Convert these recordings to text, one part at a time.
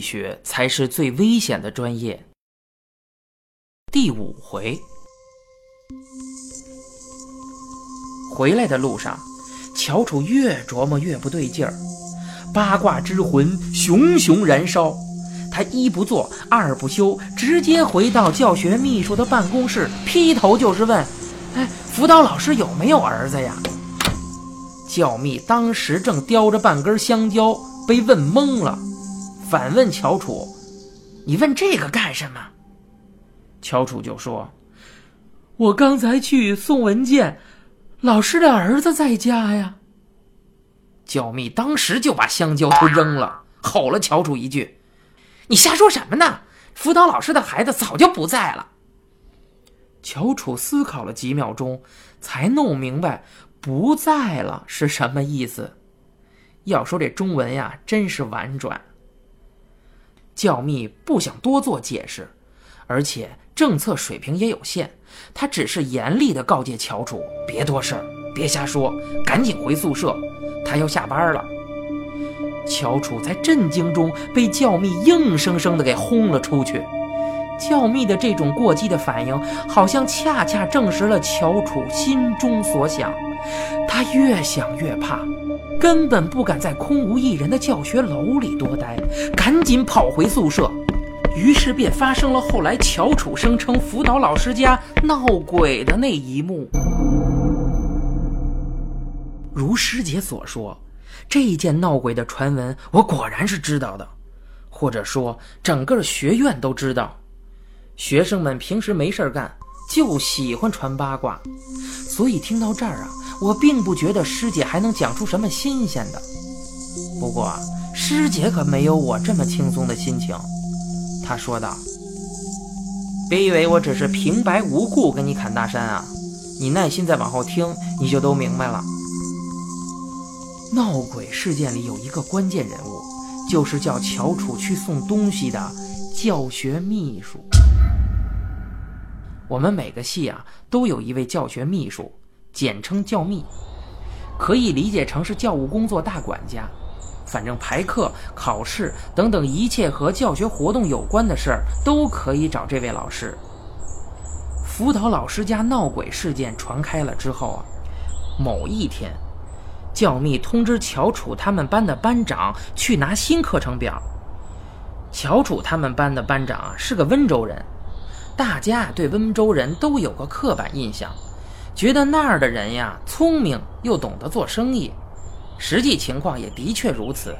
学才是最危险的专业。第五回，回来的路上，乔楚越琢磨越不对劲儿，八卦之魂熊熊燃烧。他一不做二不休，直接回到教学秘书的办公室，劈头就是问：“哎，辅导老师有没有儿子呀？”教秘当时正叼着半根香蕉，被问懵了，反问乔楚：“你问这个干什么？”乔楚就说：“我刚才去送文件，老师的儿子在家呀。”教密当时就把香蕉都扔了，吼了乔楚一句。你瞎说什么呢？辅导老师的孩子早就不在了。乔楚思考了几秒钟，才弄明白“不在了”是什么意思。要说这中文呀，真是婉转。教秘不想多做解释，而且政策水平也有限，他只是严厉的告诫乔楚别多事儿，别瞎说，赶紧回宿舍，他要下班了。乔楚在震惊中被教秘硬生生的给轰了出去。教秘的这种过激的反应，好像恰恰证实了乔楚心中所想。他越想越怕，根本不敢在空无一人的教学楼里多待，赶紧跑回宿舍。于是便发生了后来乔楚声称辅导老师家闹鬼的那一幕。如师姐所说。这件闹鬼的传闻，我果然是知道的，或者说整个学院都知道。学生们平时没事干，就喜欢传八卦，所以听到这儿啊，我并不觉得师姐还能讲出什么新鲜的。不过师姐可没有我这么轻松的心情，她说道：“别以为我只是平白无故跟你侃大山啊，你耐心再往后听，你就都明白了。”闹鬼事件里有一个关键人物，就是叫乔楚去送东西的教学秘书。我们每个系啊都有一位教学秘书，简称教秘，可以理解成是教务工作大管家。反正排课、考试等等一切和教学活动有关的事儿，都可以找这位老师。辅导老师家闹鬼事件传开了之后啊，某一天。教秘通知乔楚他们班的班长去拿新课程表。乔楚他们班的班长啊是个温州人，大家对温州人都有个刻板印象，觉得那儿的人呀聪明又懂得做生意。实际情况也的确如此。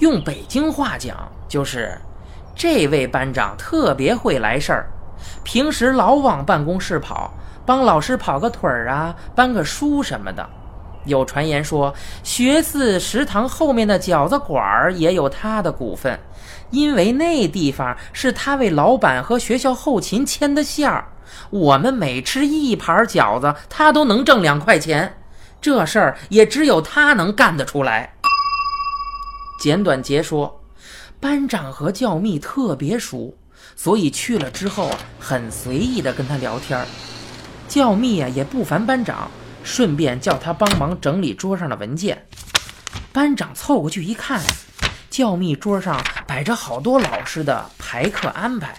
用北京话讲就是，这位班长特别会来事儿，平时老往办公室跑，帮老师跑个腿儿啊，搬个书什么的。有传言说，学寺食堂后面的饺子馆儿也有他的股份，因为那地方是他为老板和学校后勤牵的线儿。我们每吃一盘饺子，他都能挣两块钱，这事儿也只有他能干得出来。简短截说，班长和教秘特别熟，所以去了之后，很随意的跟他聊天教秘啊，也不烦班长。顺便叫他帮忙整理桌上的文件。班长凑过去一看，教秘桌上摆着好多老师的排课安排，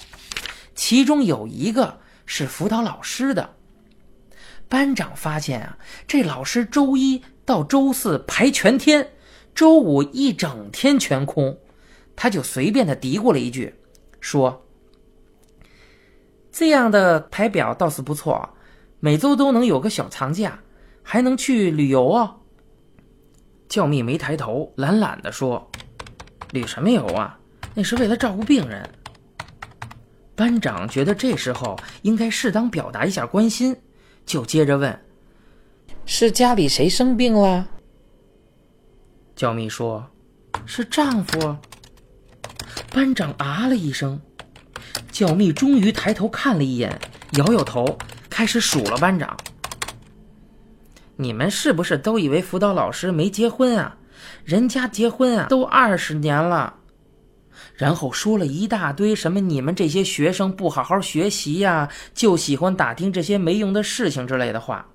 其中有一个是辅导老师的。班长发现啊，这老师周一到周四排全天，周五一整天全空，他就随便的嘀咕了一句，说：“这样的排表倒是不错，每周都能有个小长假。”还能去旅游啊？教秘没抬头，懒懒地说：“旅什么游啊？那是为了照顾病人。”班长觉得这时候应该适当表达一下关心，就接着问：“是家里谁生病了？”教秘说：“是丈夫。”班长啊了一声，教秘终于抬头看了一眼，摇摇头，开始数了班长。你们是不是都以为辅导老师没结婚啊？人家结婚啊，都二十年了。然后说了一大堆什么你们这些学生不好好学习呀，就喜欢打听这些没用的事情之类的话。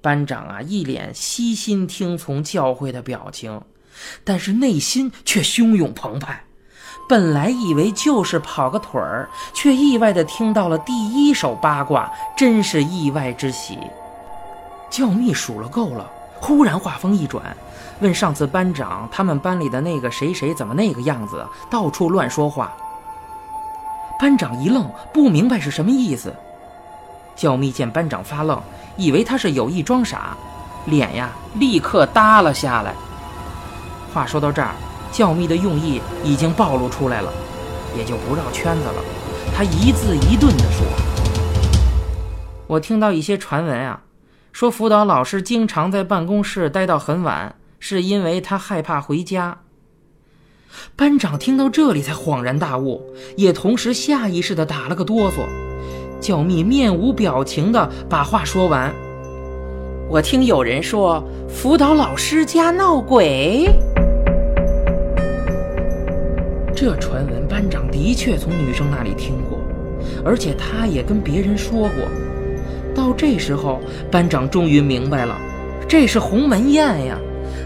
班长啊，一脸悉心听从教诲的表情，但是内心却汹涌澎湃。本来以为就是跑个腿儿，却意外的听到了第一手八卦，真是意外之喜。教秘数了够了，忽然话锋一转，问上次班长他们班里的那个谁谁怎么那个样子，到处乱说话。班长一愣，不明白是什么意思。教秘见班长发愣，以为他是有意装傻，脸呀立刻耷了下来。话说到这儿。教秘的用意已经暴露出来了，也就不绕圈子了。他一字一顿地说：“我听到一些传闻啊，说辅导老师经常在办公室待到很晚，是因为他害怕回家。”班长听到这里才恍然大悟，也同时下意识地打了个哆嗦。教秘面无表情地把话说完：“我听有人说辅导老师家闹鬼。”这传闻，班长的确从女生那里听过，而且他也跟别人说过。到这时候，班长终于明白了，这是鸿门宴呀，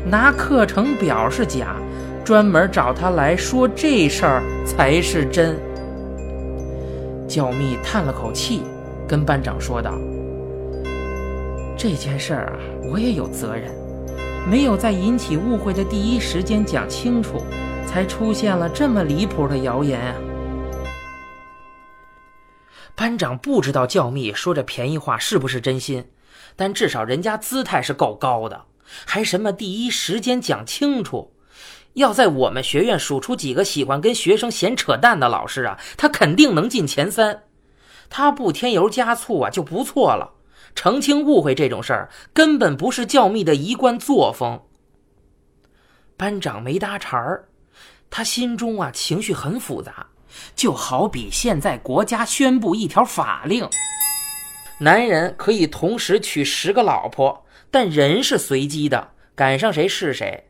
拿课程表是假，专门找他来说这事儿才是真。教秘叹了口气，跟班长说道：“这件事儿啊，我也有责任，没有在引起误会的第一时间讲清楚。”才出现了这么离谱的谣言啊！班长不知道教秘说这便宜话是不是真心，但至少人家姿态是够高的，还什么第一时间讲清楚。要在我们学院数出几个喜欢跟学生闲扯淡的老师啊，他肯定能进前三。他不添油加醋啊就不错了。澄清误会这种事儿，根本不是教秘的一贯作风。班长没搭茬儿。他心中啊情绪很复杂，就好比现在国家宣布一条法令：男人可以同时娶十个老婆，但人是随机的，赶上谁是谁。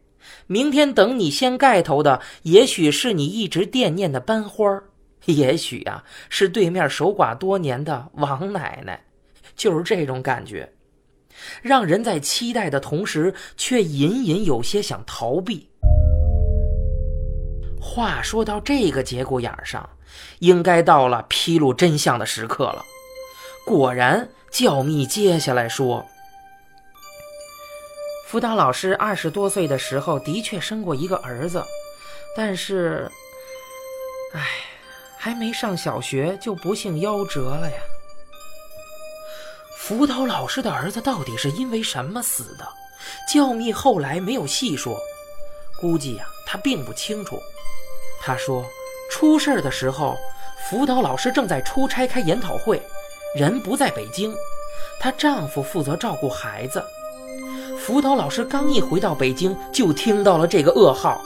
明天等你掀盖头的，也许是你一直惦念的班花 也许啊是对面守寡多年的王奶奶。就是这种感觉，让人在期待的同时，却隐隐有些想逃避。话说到这个节骨眼上，应该到了披露真相的时刻了。果然，教秘接下来说：“辅导老师二十多岁的时候的确生过一个儿子，但是，唉，还没上小学就不幸夭折了呀。辅导老师的儿子到底是因为什么死的？教秘后来没有细说，估计呀，他并不清楚。”他说：“出事的时候，辅导老师正在出差开研讨会，人不在北京，她丈夫负责照顾孩子。辅导老师刚一回到北京，就听到了这个噩耗。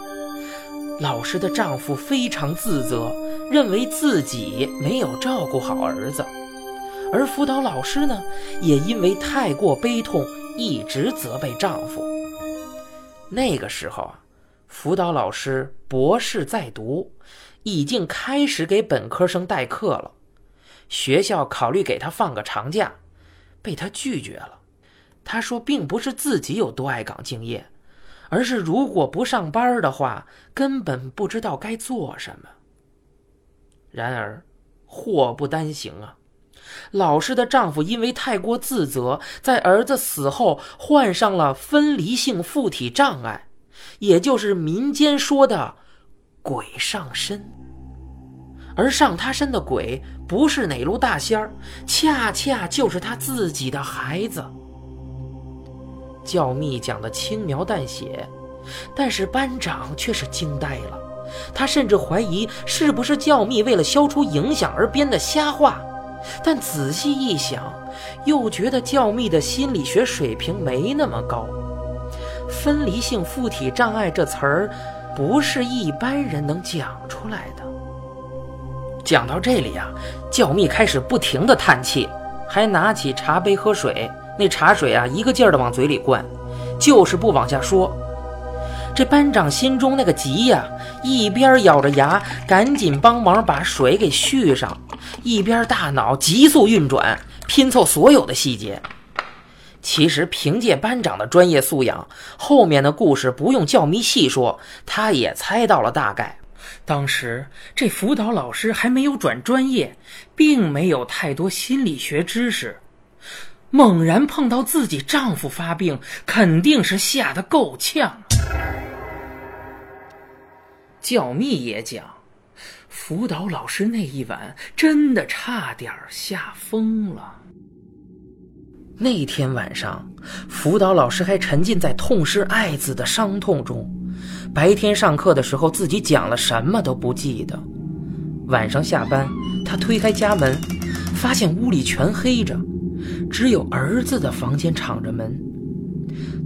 老师的丈夫非常自责，认为自己没有照顾好儿子，而辅导老师呢，也因为太过悲痛，一直责备丈夫。那个时候啊。”辅导老师博士在读，已经开始给本科生代课了。学校考虑给他放个长假，被他拒绝了。他说，并不是自己有多爱岗敬业，而是如果不上班的话，根本不知道该做什么。然而，祸不单行啊！老师的丈夫因为太过自责，在儿子死后患上了分离性附体障碍。也就是民间说的“鬼上身”，而上他身的鬼不是哪路大仙儿，恰恰就是他自己的孩子。教秘讲的轻描淡写，但是班长却是惊呆了。他甚至怀疑是不是教秘为了消除影响而编的瞎话，但仔细一想，又觉得教秘的心理学水平没那么高。分离性附体障碍这词儿，不是一般人能讲出来的。讲到这里啊，教秘开始不停的叹气，还拿起茶杯喝水。那茶水啊，一个劲儿的往嘴里灌，就是不往下说。这班长心中那个急呀，一边咬着牙赶紧帮忙把水给续上，一边大脑急速运转，拼凑所有的细节。其实凭借班长的专业素养，后面的故事不用教迷细说，他也猜到了大概。当时这辅导老师还没有转专业，并没有太多心理学知识。猛然碰到自己丈夫发病，肯定是吓得够呛。教秘也讲，辅导老师那一晚真的差点吓疯了。那天晚上，辅导老师还沉浸在痛失爱子的伤痛中。白天上课的时候，自己讲了什么都不记得。晚上下班，他推开家门，发现屋里全黑着，只有儿子的房间敞着门。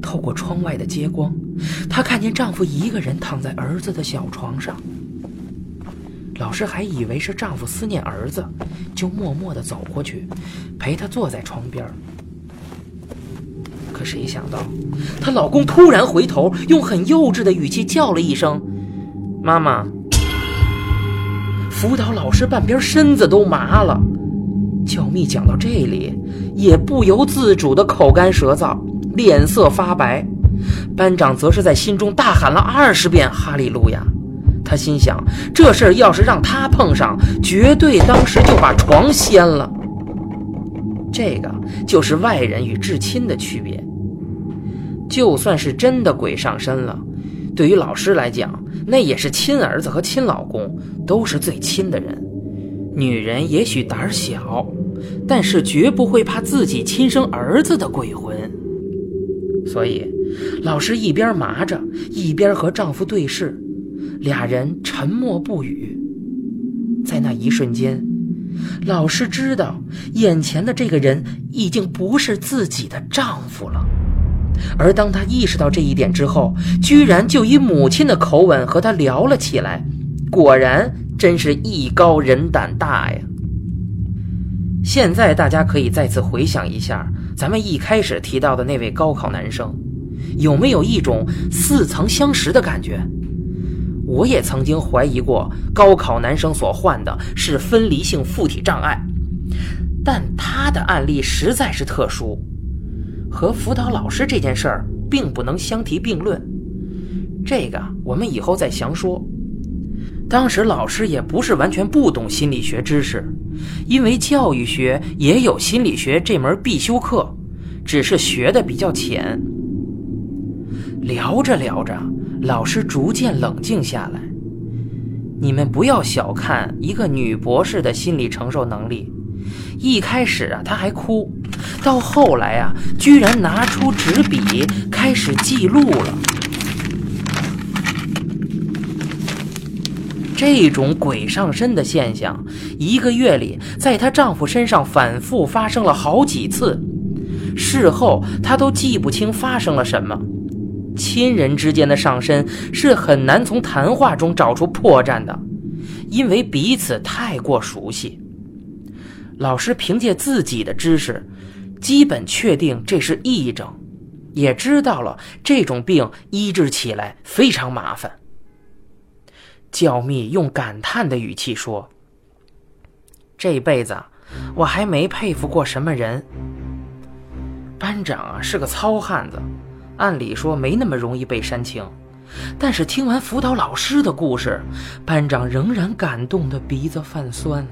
透过窗外的街光，她看见丈夫一个人躺在儿子的小床上。老师还以为是丈夫思念儿子，就默默地走过去，陪他坐在床边。可谁想到，她老公突然回头，用很幼稚的语气叫了一声：“妈妈。”辅导老师半边身子都麻了。教蜜讲到这里，也不由自主的口干舌燥，脸色发白。班长则是在心中大喊了二十遍“哈利路亚”。他心想，这事儿要是让他碰上，绝对当时就把床掀了。这个就是外人与至亲的区别。就算是真的鬼上身了，对于老师来讲，那也是亲儿子和亲老公，都是最亲的人。女人也许胆小，但是绝不会怕自己亲生儿子的鬼魂。所以，老师一边麻着，一边和丈夫对视，俩人沉默不语。在那一瞬间，老师知道眼前的这个人已经不是自己的丈夫了。而当他意识到这一点之后，居然就以母亲的口吻和他聊了起来。果然，真是艺高人胆大呀！现在大家可以再次回想一下，咱们一开始提到的那位高考男生，有没有一种似曾相识的感觉？我也曾经怀疑过，高考男生所患的是分离性附体障碍，但他的案例实在是特殊。和辅导老师这件事儿并不能相提并论，这个我们以后再详说。当时老师也不是完全不懂心理学知识，因为教育学也有心理学这门必修课，只是学的比较浅。聊着聊着，老师逐渐冷静下来。你们不要小看一个女博士的心理承受能力。一开始啊，她还哭。到后来啊，居然拿出纸笔开始记录了。这种鬼上身的现象，一个月里在她丈夫身上反复发生了好几次。事后她都记不清发生了什么。亲人之间的上身是很难从谈话中找出破绽的，因为彼此太过熟悉。老师凭借自己的知识。基本确定这是癔症，也知道了这种病医治起来非常麻烦。教秘用感叹的语气说：“这辈子我还没佩服过什么人。班长啊是个糙汉子，按理说没那么容易被煽情，但是听完辅导老师的故事，班长仍然感动的鼻子泛酸。”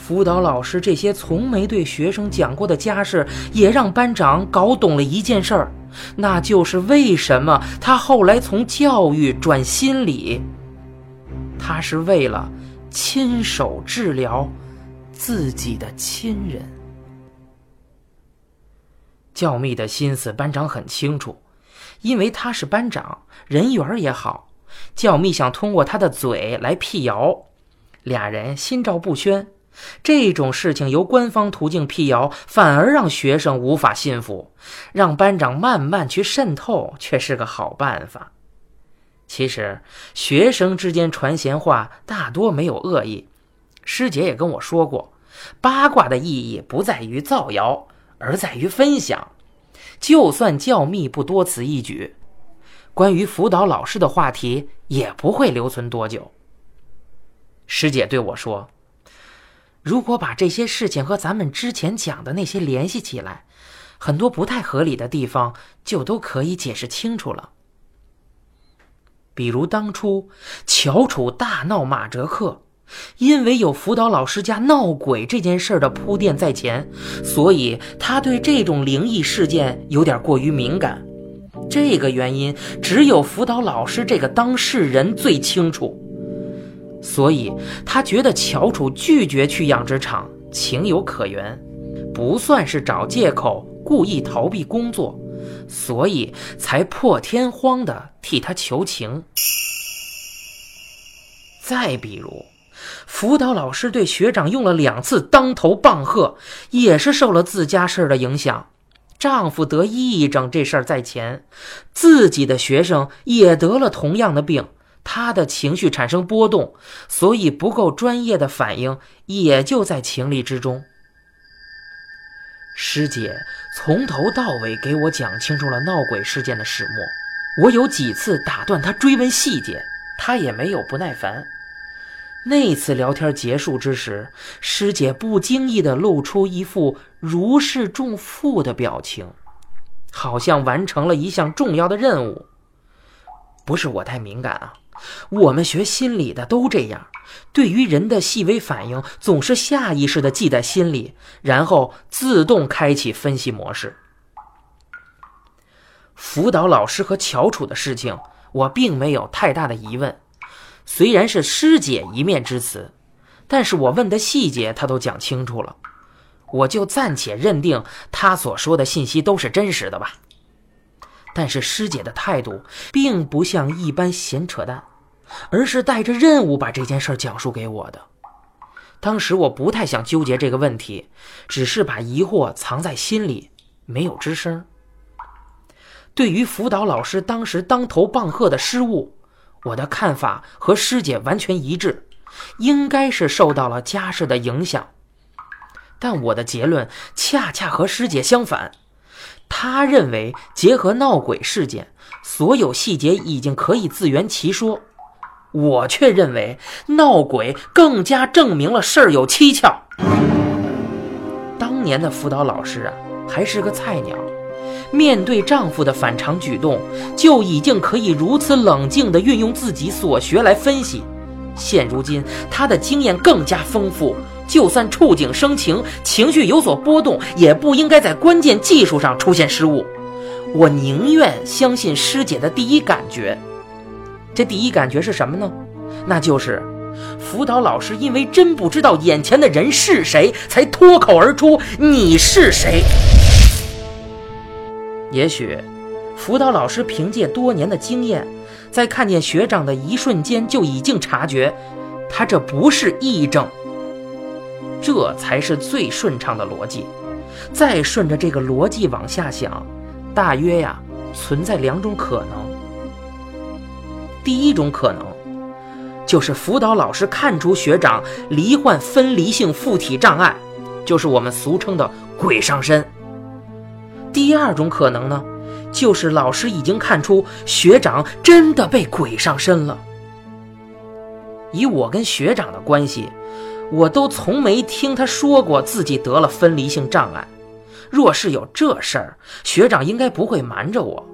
辅导老师这些从没对学生讲过的家事，也让班长搞懂了一件事儿，那就是为什么他后来从教育转心理。他是为了亲手治疗自己的亲人。教秘的心思，班长很清楚，因为他是班长，人缘也好。教秘想通过他的嘴来辟谣，俩人心照不宣。这种事情由官方途径辟谣，反而让学生无法信服，让班长慢慢去渗透，却是个好办法。其实，学生之间传闲话大多没有恶意。师姐也跟我说过，八卦的意义不在于造谣，而在于分享。就算教秘不多此一举，关于辅导老师的话题也不会留存多久。师姐对我说。如果把这些事情和咱们之前讲的那些联系起来，很多不太合理的地方就都可以解释清楚了。比如当初乔楚大闹马哲克，因为有辅导老师家闹鬼这件事的铺垫在前，所以他对这种灵异事件有点过于敏感。这个原因只有辅导老师这个当事人最清楚，所以他觉得乔楚拒绝去养殖场情有可原，不算是找借口故意逃避工作，所以才破天荒的替他求情。再比如，辅导老师对学长用了两次当头棒喝，也是受了自家事儿的影响。丈夫得癔症这事儿在前，自己的学生也得了同样的病，他的情绪产生波动，所以不够专业的反应也就在情理之中。师姐从头到尾给我讲清楚了闹鬼事件的始末，我有几次打断她追问细节，她也没有不耐烦。那次聊天结束之时，师姐不经意地露出一副如释重负的表情，好像完成了一项重要的任务。不是我太敏感啊，我们学心理的都这样，对于人的细微反应总是下意识地记在心里，然后自动开启分析模式。辅导老师和乔楚的事情，我并没有太大的疑问。虽然是师姐一面之词，但是我问的细节她都讲清楚了，我就暂且认定她所说的信息都是真实的吧。但是师姐的态度并不像一般闲扯淡，而是带着任务把这件事讲述给我的。当时我不太想纠结这个问题，只是把疑惑藏在心里，没有吱声。对于辅导老师当时当头棒喝的失误。我的看法和师姐完全一致，应该是受到了家事的影响。但我的结论恰恰和师姐相反，她认为结合闹鬼事件，所有细节已经可以自圆其说。我却认为闹鬼更加证明了事儿有蹊跷。当年的辅导老师啊，还是个菜鸟。面对丈夫的反常举动，就已经可以如此冷静地运用自己所学来分析。现如今，她的经验更加丰富，就算触景生情，情绪有所波动，也不应该在关键技术上出现失误。我宁愿相信师姐的第一感觉。这第一感觉是什么呢？那就是辅导老师因为真不知道眼前的人是谁，才脱口而出：“你是谁？”也许，辅导老师凭借多年的经验，在看见学长的一瞬间就已经察觉，他这不是癔症。这才是最顺畅的逻辑。再顺着这个逻辑往下想，大约呀存在两种可能。第一种可能，就是辅导老师看出学长罹患分离性附体障碍，就是我们俗称的鬼上身。第二种可能呢，就是老师已经看出学长真的被鬼上身了。以我跟学长的关系，我都从没听他说过自己得了分离性障碍。若是有这事儿，学长应该不会瞒着我。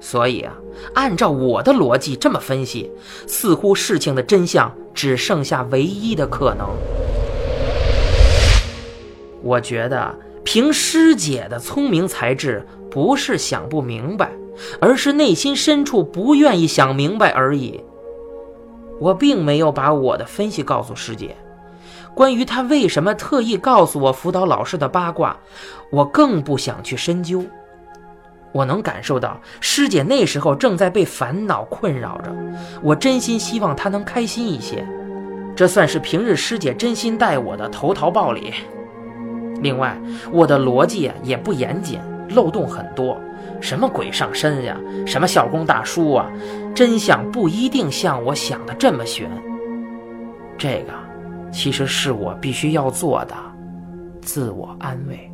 所以啊，按照我的逻辑这么分析，似乎事情的真相只剩下唯一的可能。我觉得。凭师姐的聪明才智，不是想不明白，而是内心深处不愿意想明白而已。我并没有把我的分析告诉师姐，关于她为什么特意告诉我辅导老师的八卦，我更不想去深究。我能感受到师姐那时候正在被烦恼困扰着，我真心希望她能开心一些。这算是平日师姐真心待我的投桃报李。另外，我的逻辑也不严谨，漏洞很多。什么鬼上身呀？什么校工大叔啊？真相不一定像我想的这么悬。这个，其实是我必须要做的自我安慰。